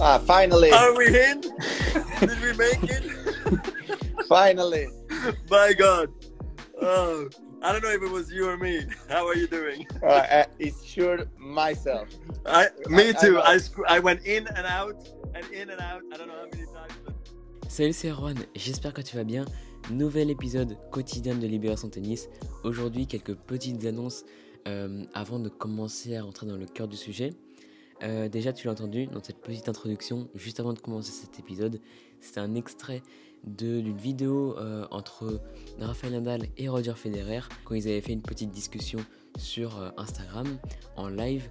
Ah, finally. Are we in? Did we make it? finally. My God. Oh, I don't know if it was you or me. How are you doing? Uh, uh, it's sure myself. I, me I- I too. I, sc- I went in and out and in and out. I don't know how many times. But... Salut, c'est Erwan, j'espère que tu vas bien. Nouvel épisode quotidien de Libération Tennis. Aujourd'hui, quelques petites annonces euh, avant de commencer à rentrer dans le cœur du sujet. Euh, déjà, tu l'as entendu dans cette petite introduction, juste avant de commencer cet épisode, c'était un extrait d'une vidéo euh, entre Rafael Nadal et Roger Federer quand ils avaient fait une petite discussion sur euh, Instagram en live.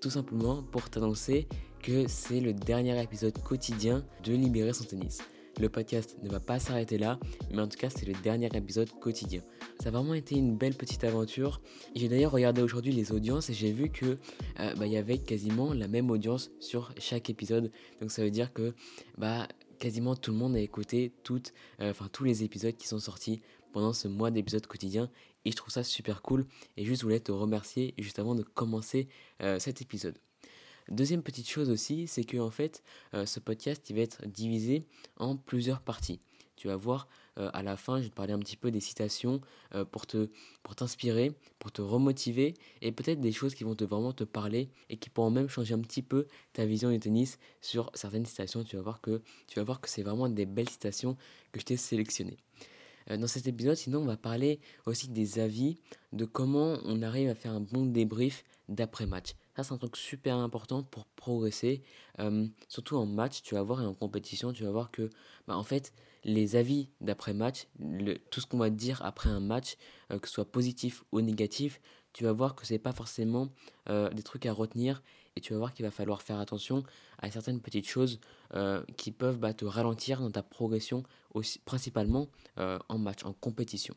Tout simplement pour t'annoncer que c'est le dernier épisode quotidien de Libérer son tennis. Le podcast ne va pas s'arrêter là, mais en tout cas c'est le dernier épisode quotidien. Ça a vraiment été une belle petite aventure. J'ai d'ailleurs regardé aujourd'hui les audiences et j'ai vu que euh, bah, il y avait quasiment la même audience sur chaque épisode. Donc ça veut dire que bah, quasiment tout le monde a écouté toutes, euh, tous les épisodes qui sont sortis pendant ce mois d'épisodes quotidiens et je trouve ça super cool et juste voulais te remercier juste avant de commencer euh, cet épisode. Deuxième petite chose aussi, c'est que en fait, euh, ce podcast il va être divisé en plusieurs parties. Tu vas voir euh, à la fin, je vais te parler un petit peu des citations euh, pour t'inspirer, pour te remotiver et peut-être des choses qui vont te vraiment te parler et qui pourront même changer un petit peu ta vision du tennis sur certaines citations. Tu vas voir que tu vas voir que c'est vraiment des belles citations que je t'ai sélectionnées. Dans cet épisode, sinon, on va parler aussi des avis, de comment on arrive à faire un bon débrief d'après-match. Ça, c'est un truc super important pour progresser, surtout en match, tu vas voir, et en compétition, tu vas voir que, bah, en fait, les avis d'après-match, tout ce qu'on va dire après un match, que ce soit positif ou négatif, tu vas voir que c'est pas forcément des trucs à retenir, et tu vas voir qu'il va falloir faire attention à certaines petites choses qui peuvent bah, te ralentir dans ta progression, aussi, principalement en match, en compétition.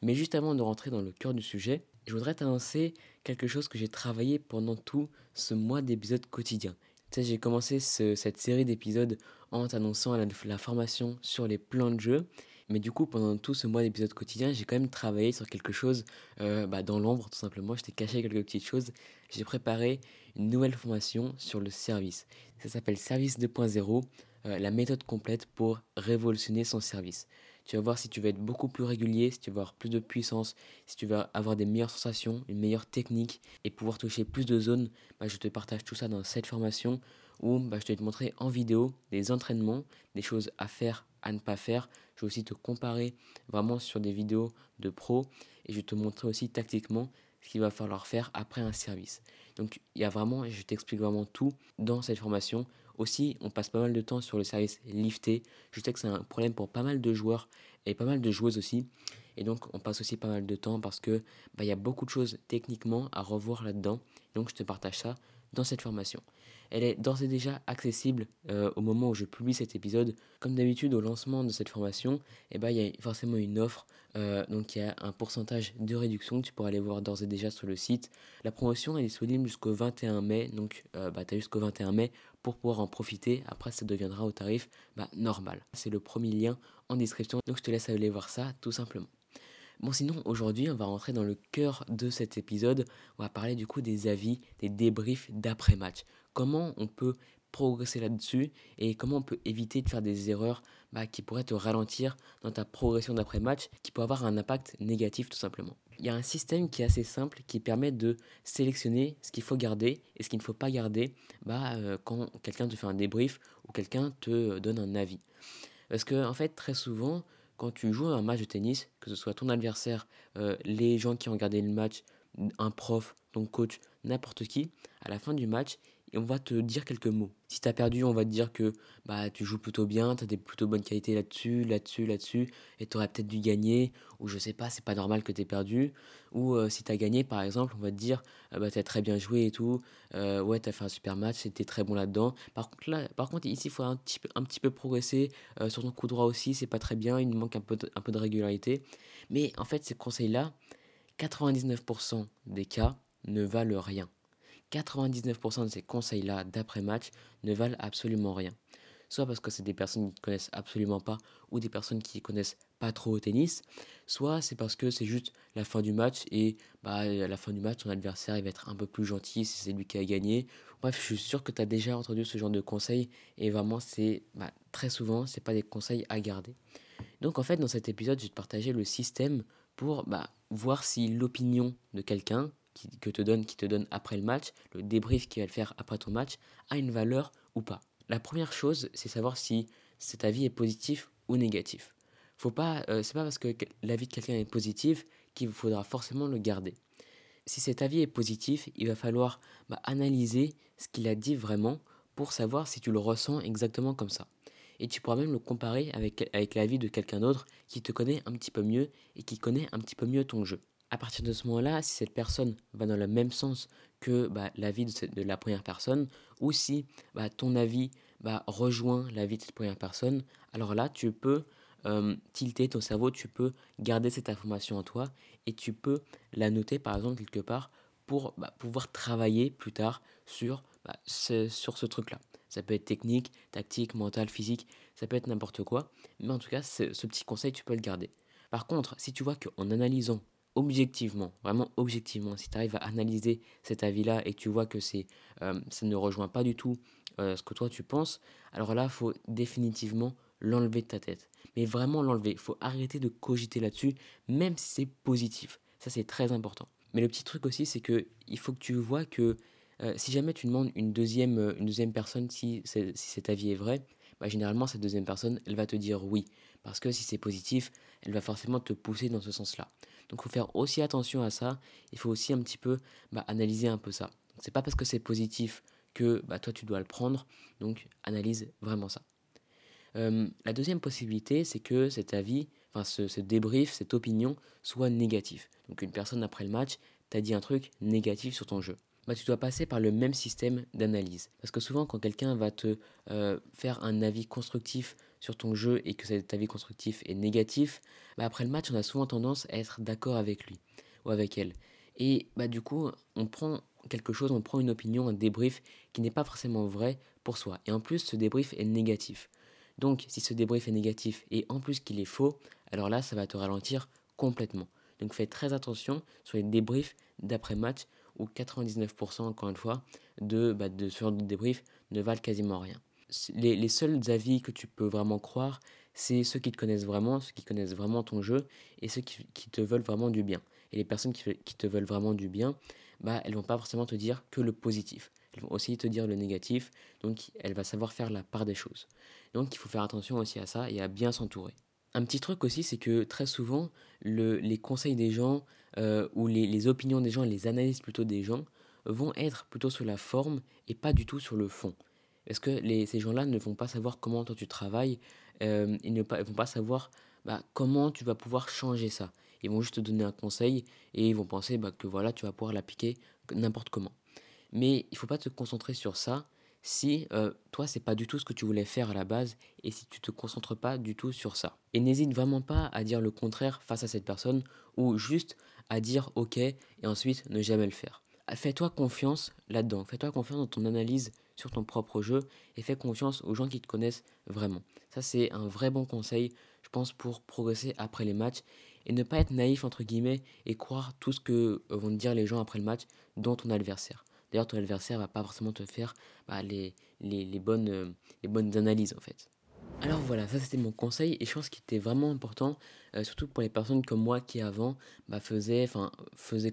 Mais juste avant de rentrer dans le cœur du sujet, je voudrais t'annoncer quelque chose que j'ai travaillé pendant tout ce mois d'épisodes quotidiens. Tu sais, j'ai commencé ce- cette série d'épisodes en t'annonçant la, la formation sur les plans de jeu. Mais du coup, pendant tout ce mois d'épisodes quotidiens, j'ai quand même travaillé sur quelque chose euh, bah, dans l'ombre, tout simplement. Je t'ai caché quelques petites choses. J'ai préparé une nouvelle formation sur le service. Ça s'appelle Service 2.0, euh, la méthode complète pour révolutionner son service. Tu vas voir si tu veux être beaucoup plus régulier, si tu veux avoir plus de puissance, si tu veux avoir des meilleures sensations, une meilleure technique et pouvoir toucher plus de zones, bah, je te partage tout ça dans cette formation où bah, je vais te montrer en vidéo des entraînements, des choses à faire, à ne pas faire. Je vais aussi te comparer vraiment sur des vidéos de pro et je vais te montrer aussi tactiquement ce qu'il va falloir faire après un service. Donc il y a vraiment, je t'explique vraiment tout dans cette formation. Aussi, on passe pas mal de temps sur le service lifté. Je sais que c'est un problème pour pas mal de joueurs et pas mal de joueuses aussi. Et donc, on passe aussi pas mal de temps parce que bah, il y a beaucoup de choses techniquement à revoir là-dedans. Donc, je te partage ça dans cette formation. Elle est d'ores et déjà accessible euh, au moment où je publie cet épisode. Comme d'habitude, au lancement de cette formation, eh ben, il y a forcément une offre. euh, donc, il y a un pourcentage de réduction que tu pourras aller voir d'ores et déjà sur le site. La promotion est disponible jusqu'au 21 mai. Donc, euh, bah, tu as jusqu'au 21 mai pour pouvoir en profiter. Après, ça deviendra au tarif bah, normal. C'est le premier lien en description. Donc, je te laisse aller voir ça tout simplement. Bon, sinon, aujourd'hui, on va rentrer dans le cœur de cet épisode. On va parler du coup des avis, des débriefs d'après-match. Comment on peut progresser là-dessus et comment on peut éviter de faire des erreurs bah, qui pourraient te ralentir dans ta progression d'après-match, qui peut avoir un impact négatif tout simplement. Il y a un système qui est assez simple qui permet de sélectionner ce qu'il faut garder et ce qu'il ne faut pas garder bah, euh, quand quelqu'un te fait un débrief ou quelqu'un te donne un avis. Parce que en fait, très souvent, quand tu joues un match de tennis, que ce soit ton adversaire, euh, les gens qui ont regardé le match, un prof, ton coach, n'importe qui, à la fin du match, et on va te dire quelques mots. Si tu as perdu, on va te dire que bah, tu joues plutôt bien, tu as des plutôt bonnes qualités là-dessus, là-dessus, là-dessus, et tu aurais peut-être dû gagner, ou je sais pas, c'est pas normal que tu aies perdu. Ou euh, si tu as gagné, par exemple, on va te dire ah bah, tu as très bien joué et tout, euh, ouais, tu as fait un super match, c'était très bon là-dedans. Par contre, là, par contre ici, il faut un petit un petit peu progresser euh, sur ton coup droit aussi, c'est pas très bien, il manque un peu de, un peu de régularité. Mais en fait, ces conseils-là, 99% des cas ne valent rien. 99% de ces conseils-là d'après-match ne valent absolument rien. soit parce que c'est des personnes qui ne connaissent absolument pas ou des personnes qui connaissent pas trop au tennis, soit c'est parce que c'est juste la fin du match et bah, à la fin du match, ton adversaire va être un peu plus gentil si c'est lui qui a gagné. Bref, je suis sûr que tu as déjà entendu ce genre de conseils et vraiment, c'est bah, très souvent, c'est pas des conseils à garder. Donc en fait, dans cet épisode, je vais te partager le système pour bah, voir si l'opinion de quelqu'un que te donne, qui te donne après le match, le débrief qu'il va le faire après ton match, a une valeur ou pas. La première chose, c'est savoir si cet avis est positif ou négatif. Faut pas, euh, c'est pas parce que l'avis de quelqu'un est positif qu'il faudra forcément le garder. Si cet avis est positif, il va falloir bah, analyser ce qu'il a dit vraiment pour savoir si tu le ressens exactement comme ça. Et tu pourras même le comparer avec, avec l'avis de quelqu'un d'autre qui te connaît un petit peu mieux et qui connaît un petit peu mieux ton jeu. À partir de ce moment-là, si cette personne va dans le même sens que bah, l'avis de, la première personne, ou si bah, ton avis bah, rejoint l'avis de cette première personne, alors là, tu peux euh, tilter ton cerveau, tu peux garder cette information en toi et tu peux la noter par exemple quelque part pour pouvoir travailler plus tard sur, ce, sur ce truc-là. Ça peut être technique, tactique, mental, physique, ça peut être n'importe quoi, mais en tout cas, ce petit conseil, tu peux le garder. Par contre, si tu vois qu'en analysant objectivement, vraiment objectivement, si tu arrives à analyser cet avis-là et que tu vois que euh, ça ne rejoint pas du tout euh, ce que toi tu penses, alors là, il faut définitivement l'enlever de ta tête. Mais vraiment l'enlever. Il faut arrêter de cogiter là-dessus, même si c'est positif. Ça, c'est très important. Mais le petit truc aussi, c'est que il faut que tu vois que euh, si jamais tu demandes une deuxième, une deuxième personne si, si cet avis est vrai, bah, généralement, cette deuxième personne, elle va te dire oui. Parce que si c'est positif, elle va forcément te pousser dans ce sens-là. Donc il faut faire aussi attention à ça. Il faut aussi un petit peu bah, analyser un peu ça. C'est pas parce que c'est positif que bah, toi tu dois le prendre. Donc analyse vraiment ça. La deuxième possibilité, c'est que cet avis, enfin ce, ce, débrief, cette opinion soit négatif. Donc une personne après le match t'a dit un truc négatif sur ton jeu. Bah, tu dois passer par le même système d'analyse. Parce que souvent quand quelqu'un va te euh, faire un avis constructif sur ton jeu et que cet avis constructif est négatif, bah après le match, on a souvent tendance à être d'accord avec lui ou avec elle. Et bah du coup, on prend quelque chose, on prend une opinion, un débrief qui n'est pas forcément vrai pour soi. Et en plus, ce débrief est négatif. Donc, si ce débrief est négatif et en plus qu'il est faux, alors là, ça va te ralentir complètement. Donc, fais très attention sur les débriefs d'après-match où 99% encore une fois de, bah, de ce genre de débrief ne valent quasiment rien les, les, seuls avis que tu peux vraiment croire, c'est ceux qui te connaissent vraiment, ceux qui connaissent vraiment ton jeu et ceux qui, te veulent vraiment du bien. Et les personnes qui, qui, te veulent vraiment du bien, bah, elles vont pas forcément te dire que le positif. Elles vont aussi te dire le négatif, donc elle va savoir faire la part des choses. Donc il faut faire attention aussi à ça et à bien s'entourer. Un petit truc aussi, c'est que très souvent, le, les conseils des gens euh, ou les, les opinions des gens, les analyses plutôt des gens, vont être plutôt sur la forme et pas du tout sur le fond. Parce que les, ces gens-là ne vont pas savoir comment toi tu travailles, euh, ils ne pas, vont pas savoir bah, comment tu vas pouvoir changer ça? Ils vont juste te donner un conseil et ils vont penser bah, que voilà, tu vas pouvoir l'appliquer n'importe comment. Mais il ne faut pas te concentrer sur ça si euh, toi, c'est pas du tout ce que tu voulais faire à la base et si tu te concentres pas du tout sur ça. Et n'hésite vraiment pas à dire le contraire face à cette personne ou juste à dire ok et ensuite ne jamais le faire. Fais-toi confiance là-dedans, fais-toi confiance dans ton analyse sur ton propre jeu et fais confiance aux gens qui te connaissent vraiment. Ça, c'est un vrai bon conseil, je pense, pour progresser après les matchs et ne pas être naïf, entre guillemets, et croire tout ce que vont te dire les gens après le match, dont ton adversaire. D'ailleurs, ton adversaire va pas forcément te faire bah, les, les, bonnes, euh, les bonnes analyses, en fait. Alors voilà, ça c'était mon conseil et je pense qu'il était vraiment important, euh, surtout pour les personnes comme moi qui avant bah, faisaient,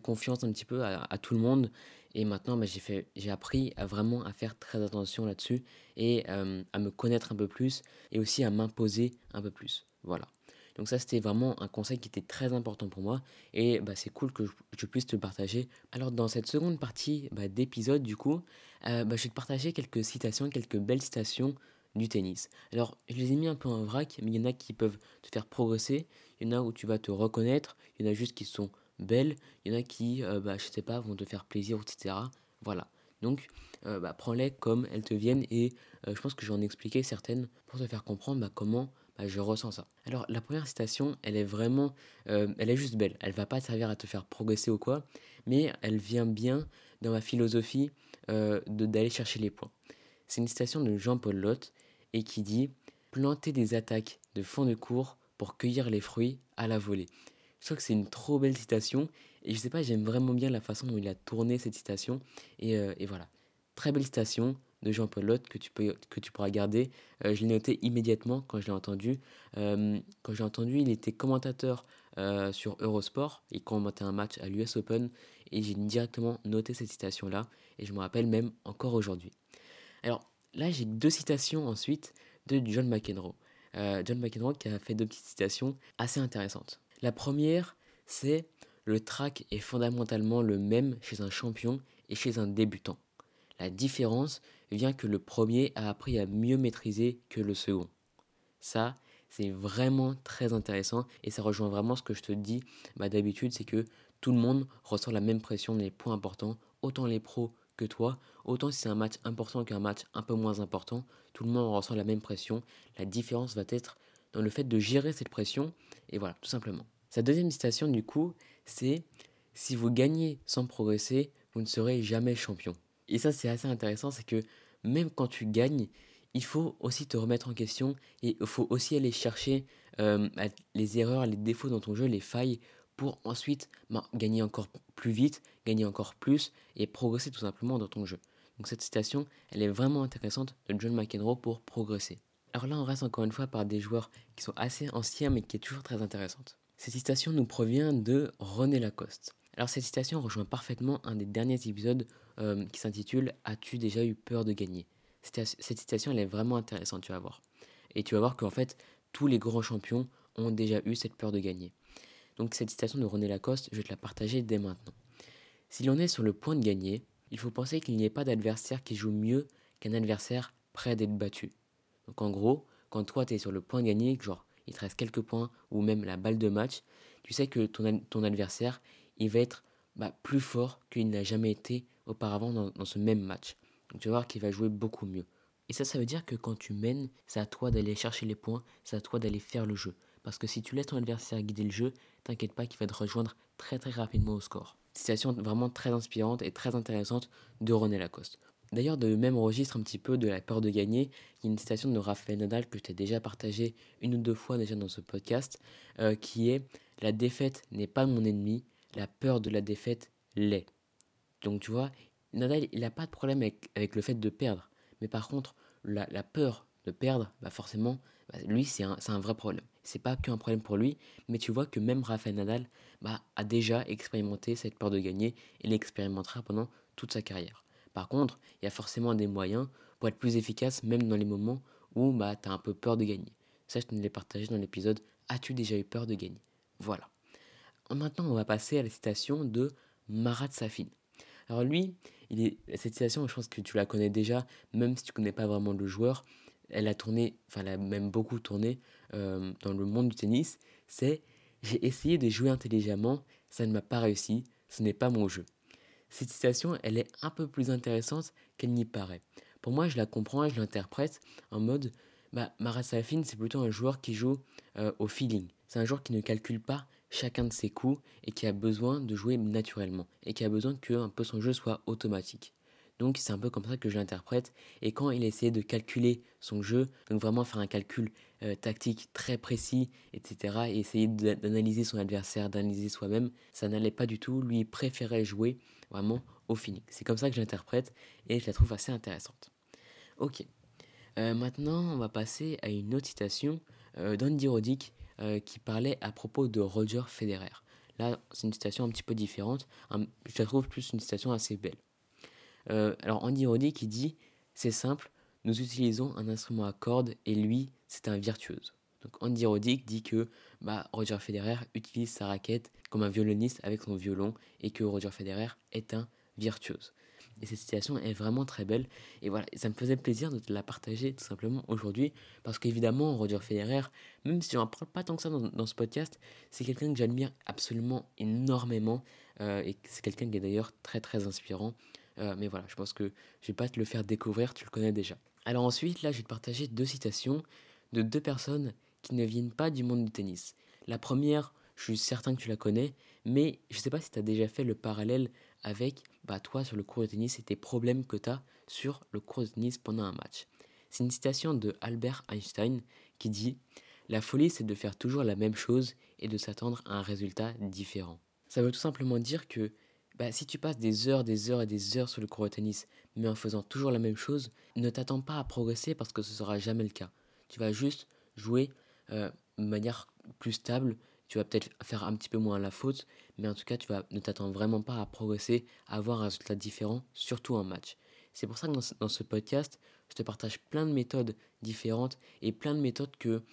confiance un petit peu à, tout le monde et maintenant, bah, j'ai appris à vraiment à faire très attention là-dessus et euh, à me connaître un peu plus et aussi à m'imposer un peu plus. Voilà. Donc ça, c'était vraiment un conseil qui était très important pour moi et bah, c'est cool que je, puisse te le partager. Alors dans cette seconde partie bah, d'épisode, du coup, euh, bah, je vais te partager quelques citations, quelques belles citations du tennis. Alors je les ai mis un peu en vrac, mais il y en a qui peuvent te faire progresser, il y en a où tu vas te reconnaître, il y en a juste qui sont belles, il y en a qui, euh, bah, je sais pas, vont te faire plaisir, etc. Voilà. Donc, euh, bah, prends-les comme elles te viennent et euh, je pense que j'en ai expliqué certaines pour te faire comprendre bah, comment bah, je ressens ça. Alors, la première citation, elle est vraiment, euh, elle est juste belle. Elle va pas servir à te faire progresser ou quoi, mais elle vient bien dans ma philosophie d'aller chercher les points. C'est une citation de Jean-Paul Lotte et qui dit planter des attaques de fond de cours pour cueillir les fruits à la volée. Je trouve que c'est une trop belle citation et je sais pas, j'aime vraiment bien la façon dont il a tourné cette citation et, euh, voilà. Très belle citation de Jean-Paul Lotte que tu, peux, que tu pourras garder. Euh, je l'ai noté immédiatement quand je l'ai entendu. Euh, quand j'ai entendu, il était commentateur sur Eurosport. Il commentait un match à l'US Open et j'ai directement noté cette citation-là et je me rappelle même encore aujourd'hui. Alors là, j'ai deux citations ensuite de John McEnroe. John McEnroe qui a fait deux petites citations assez intéressantes. La première, c'est le track est fondamentalement le même chez un champion et chez un débutant. La différence vient que le premier a appris à mieux maîtriser que le second. Ça, c'est vraiment très intéressant et ça rejoint vraiment ce que je te dis bah, d'habitude, c'est que tout le monde ressent la même pression les points importants, autant les pros que toi, autant si c'est un match important qu'un match un peu moins important, tout le monde ressent la même pression. La différence va être dans le fait de gérer cette pression et voilà, tout simplement. Sa deuxième citation du coup, c'est si vous gagnez sans progresser, vous ne serez jamais champion. Et ça, c'est assez intéressant, c'est que même quand tu gagnes, il faut aussi te remettre en question et il faut aussi aller chercher euh, les erreurs, les défauts dans ton jeu, les failles pour ensuite ben, gagner encore plus vite, gagner encore plus et progresser tout simplement dans ton jeu. Donc cette citation, elle est vraiment intéressante de John McEnroe pour progresser. Alors là, on reste encore une fois par des joueurs qui sont assez anciens mais qui est toujours très intéressante. Cette citation nous provient de René Lacoste. Alors cette citation rejoint parfaitement un des derniers épisodes euh, qui s'intitule As-tu déjà eu peur de gagner? Cette citation elle est vraiment intéressante, tu vas voir. Et tu vas voir qu'en fait tous les grands champions ont déjà eu cette peur de gagner. Donc cette citation de René Lacoste, je vais te la partager dès maintenant. Si l'on est sur le point de gagner, il faut penser qu'il n'y ait pas d'adversaire qui joue mieux qu'un adversaire prêt d'être battu. Donc en gros, quand toi tu es sur le point de gagner, genre il te reste quelques points ou même la balle de match, tu sais que ton, adversaire, il va être bah, plus fort qu'il n'a jamais été auparavant dans, ce même match. Donc tu vas voir qu'il va jouer beaucoup mieux. Et ça, ça veut dire que quand tu mènes, c'est à toi d'aller chercher les points, c'est à toi d'aller faire le jeu. Parce que si tu laisses ton adversaire guider le jeu, t'inquiète pas qu'il va te rejoindre très très rapidement au score. Situation vraiment très inspirante et très intéressante de René Lacoste. D'ailleurs, de même registre un petit peu de la peur de gagner, il y a une citation de Raphaël Nadal que je t'ai déjà partagée une ou deux fois déjà dans ce podcast, euh, qui est La défaite n'est pas mon ennemi, la peur de la défaite l'est. Donc tu vois, Nadal, il n'a pas de problème avec, le fait de perdre. Mais par contre, la, peur de perdre, bah forcément, bah lui, c'est un, vrai problème. C'est pas qu'un problème pour lui, mais tu vois que même Rafael Nadal bah, a déjà expérimenté cette peur de gagner et l'expérimentera pendant toute sa carrière. Par contre, il y a forcément des moyens pour être plus efficace, même dans les moments où bah, tu as un peu peur de gagner. Ça, je te l'ai partagé dans l'épisode As-tu déjà eu peur de gagner? Voilà. Maintenant, on va passer à la citation de Marat Safin. Alors lui, cette citation, je pense que tu la connais déjà, même si tu connais pas vraiment le joueur. Elle a tourné, enfin elle a même beaucoup tourné euh, dans le monde du tennis. C'est j'ai essayé de jouer intelligemment, ça ne m'a pas réussi, ce n'est pas mon jeu. Cette citation, elle est un peu plus intéressante qu'elle n'y paraît. Pour moi, je la comprends et je l'interprète en mode bah, Marat Safin, c'est plutôt un joueur qui joue euh, au feeling. C'est un joueur qui ne calcule pas chacun de ses coups et qui a besoin de jouer naturellement et qui a besoin que un peu son jeu soit automatique. Donc c'est un peu comme ça que je l'interprète. Et quand il essayait de calculer son jeu, donc vraiment faire un calcul euh, tactique très précis, etc., et essayer d'analyser son adversaire, d'analyser soi-même, ça n'allait pas du tout. Lui, préférait jouer vraiment au feeling. C'est comme ça que je l'interprète et je la trouve assez intéressante. Ok. Euh, maintenant, on va passer à une autre citation euh, d'Andy Roddick qui parlait à propos de Roger Federer. Là, c'est une citation un petit peu différente. je la trouve plus une citation assez belle. Euh, alors, Andy Roddick qui dit C'est simple, nous utilisons un instrument à cordes et lui, c'est un virtuose. Donc, Andy Roddick dit que bah, Roger Federer utilise sa raquette comme un violoniste avec son violon et que Roger Federer est un virtuose. Et cette citation est vraiment très belle. Et voilà, ça me faisait plaisir de te la partager tout simplement aujourd'hui. Parce qu'évidemment, Roger Federer, même si je n'en parle pas tant que ça dans, ce podcast, c'est quelqu'un que j'admire absolument énormément. Euh, et c'est quelqu'un qui est d'ailleurs très très inspirant. Euh, mais voilà, je pense que je vais pas te le faire découvrir, tu le connais déjà. Alors ensuite, là, je vais te partager deux citations de deux personnes qui ne viennent pas du monde du tennis. La première, je suis certain que tu la connais, mais je ne sais pas si tu as déjà fait le parallèle avec bah, toi sur le cours de tennis et tes problèmes que tu as sur le cours de tennis pendant un match. C'est une citation de Albert Einstein qui dit La folie, c'est de faire toujours la même chose et de s'attendre à un résultat différent. Ça veut tout simplement dire que bah, si tu passes des heures, des heures et des heures sur le court de tennis, mais en faisant toujours la même chose, ne t'attends pas à progresser parce que ce sera jamais le cas. Tu vas juste jouer euh, de manière plus stable, tu vas peut-être faire un petit peu moins la faute, mais en tout cas, tu vas, ne t'attends vraiment pas à progresser, à avoir un résultat différent, surtout en match. C'est pour ça que dans ce, podcast, je te partage plein de méthodes différentes et plein de méthodes que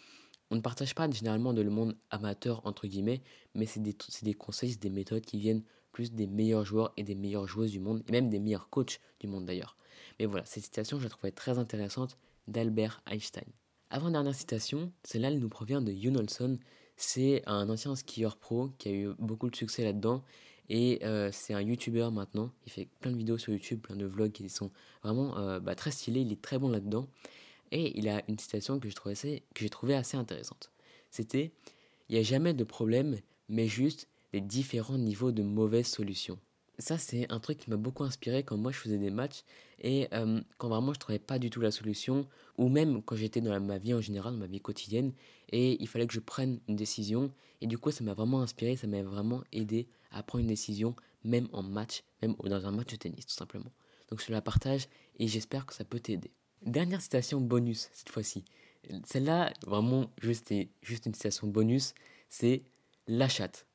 on ne partage pas généralement dans le monde amateur, entre guillemets, mais c'est des, des conseils, des méthodes qui viennent plus des meilleurs joueurs et des meilleures joueuses du monde, et même des meilleurs coachs du monde d'ailleurs. Mais voilà, cette citation, je la trouvais très intéressante d'Albert Einstein. Avant-dernière citation, celle-là, elle nous provient de Yoon Olson. C'est un ancien skieur pro qui a eu beaucoup de succès là-dedans. Et euh, c'est un YouTuber maintenant. Il fait plein de vidéos sur YouTube, plein de vlogs qui sont vraiment euh, bah, très stylés. Il est très bon là-dedans. Et il a une citation que j'ai trouvée assez intéressante. C'était Il n'y a jamais de problème, mais juste des différents niveaux de mauvaises solutions. Ça, c'est un truc qui m'a beaucoup inspiré quand moi je faisais des matchs et euh, quand vraiment je trouvais pas du tout la solution, ou même quand j'étais dans ma vie en général, dans ma vie quotidienne, et il fallait que je prenne une décision. Et du coup, ça m'a vraiment inspiré, ça m'a vraiment aidé à prendre une décision, même en match, même dans un match de tennis, tout simplement. Donc je la partage et j'espère que ça peut t'aider. Dernière citation bonus cette fois-ci. Celle-là, vraiment, juste, juste une citation bonus, c'est la chatte.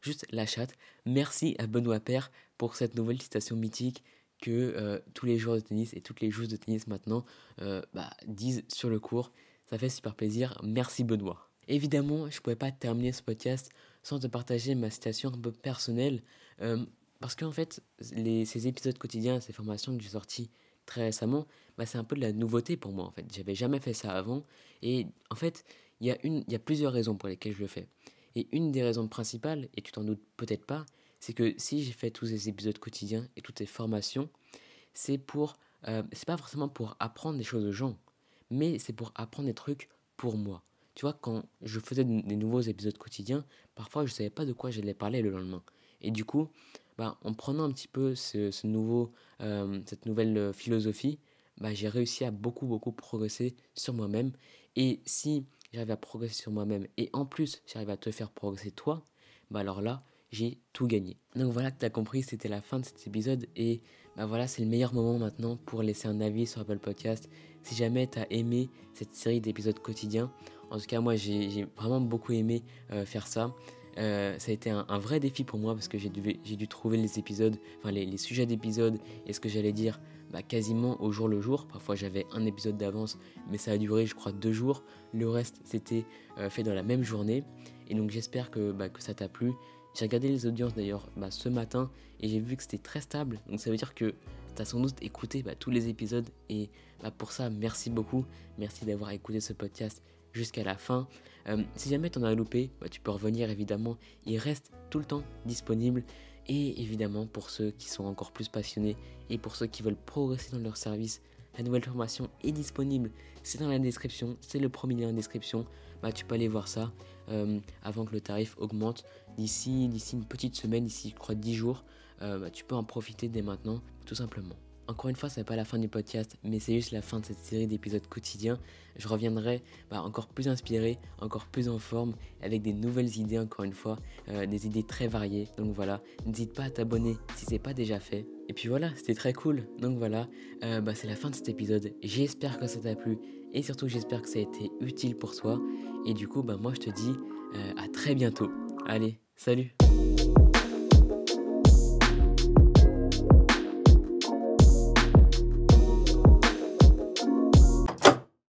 Juste la chatte. Merci à Benoît Père pour cette nouvelle citation mythique que euh, tous les joueurs de tennis et toutes les joueuses de tennis maintenant euh, bah, disent sur le cours. Ça fait super plaisir. Merci Benoît. Évidemment, je ne pouvais pas terminer ce podcast sans te partager ma citation un peu personnelle. Euh, parce qu'en fait, ces épisodes quotidiens, ces formations que j'ai sorties très récemment, bah, c'est un peu de la nouveauté pour moi en fait. J'avais jamais fait ça avant. Et en fait, il y a plusieurs raisons pour lesquelles je le fais. Et une des raisons principales, et tu t'en doutes peut-être pas, c'est que si j'ai fait tous ces épisodes quotidiens et toutes ces formations, c'est pour, euh, c'est pas forcément pour apprendre des choses aux gens, mais c'est pour apprendre des trucs pour moi. Tu vois, quand je faisais des nouveaux épisodes quotidiens, parfois je savais pas de quoi j'allais parler le lendemain. Et du coup, bah, en prenant un petit peu ce, nouveau, euh, cette nouvelle euh, philosophie, bah, j'ai réussi à beaucoup, beaucoup progresser sur moi-même. Et si j'arrive à progresser sur moi-même et en plus j'arrive à te faire progresser toi, bah alors là, j'ai tout gagné. Donc voilà que tu as compris, c'était la fin de cet épisode et bah voilà, c'est le meilleur moment maintenant pour laisser un avis sur Apple Podcast. Si jamais tu as aimé cette série d'épisodes quotidiens, en tout cas moi j'ai vraiment beaucoup aimé euh, faire ça. Euh, ça a été un, vrai défi pour moi parce que j'ai dû, dû trouver les épisodes, enfin les sujets d'épisodes et ce que j'allais dire bah, quasiment au jour le jour. Parfois j'avais un épisode d'avance, mais ça a duré je crois deux jours. Le reste c'était euh, fait dans la même journée. Et donc j'espère que, bah, que ça t'a plu. J'ai regardé les audiences d'ailleurs bah, ce matin et j'ai vu que c'était très stable. Donc ça veut dire que tu sans doute écouté tous les épisodes. Et pour ça, merci beaucoup. Merci d'avoir écouté ce podcast jusqu'à la fin. Euh, si jamais tu en as loupé, tu peux revenir évidemment. Il reste tout le temps disponible. Et évidemment, pour ceux qui sont encore plus passionnés et pour ceux qui veulent progresser dans leur service, la nouvelle formation est disponible. C'est dans la description, c'est le premier lien la description. Bah, tu peux aller voir ça euh, avant que le tarif augmente. D'ici, d'ici une petite semaine, d'ici je crois 10 jours, euh, bah, tu peux en profiter dès maintenant, tout simplement. Encore une fois, ce n'est pas la fin du podcast, mais c'est juste la fin de cette série d'épisodes quotidiens. Je reviendrai bah, encore plus inspiré, encore plus en forme, avec des nouvelles idées, encore une fois, euh, des idées très variées. Donc voilà, n'hésite pas à t'abonner si ce n'est pas déjà fait. Et puis voilà, c'était très cool. Donc voilà, euh, bah, c'est la fin de cet épisode. J'espère que ça t'a plu et surtout j'espère que ça a été utile pour toi. Et du coup, bah, moi je te dis euh, à très bientôt. Allez, salut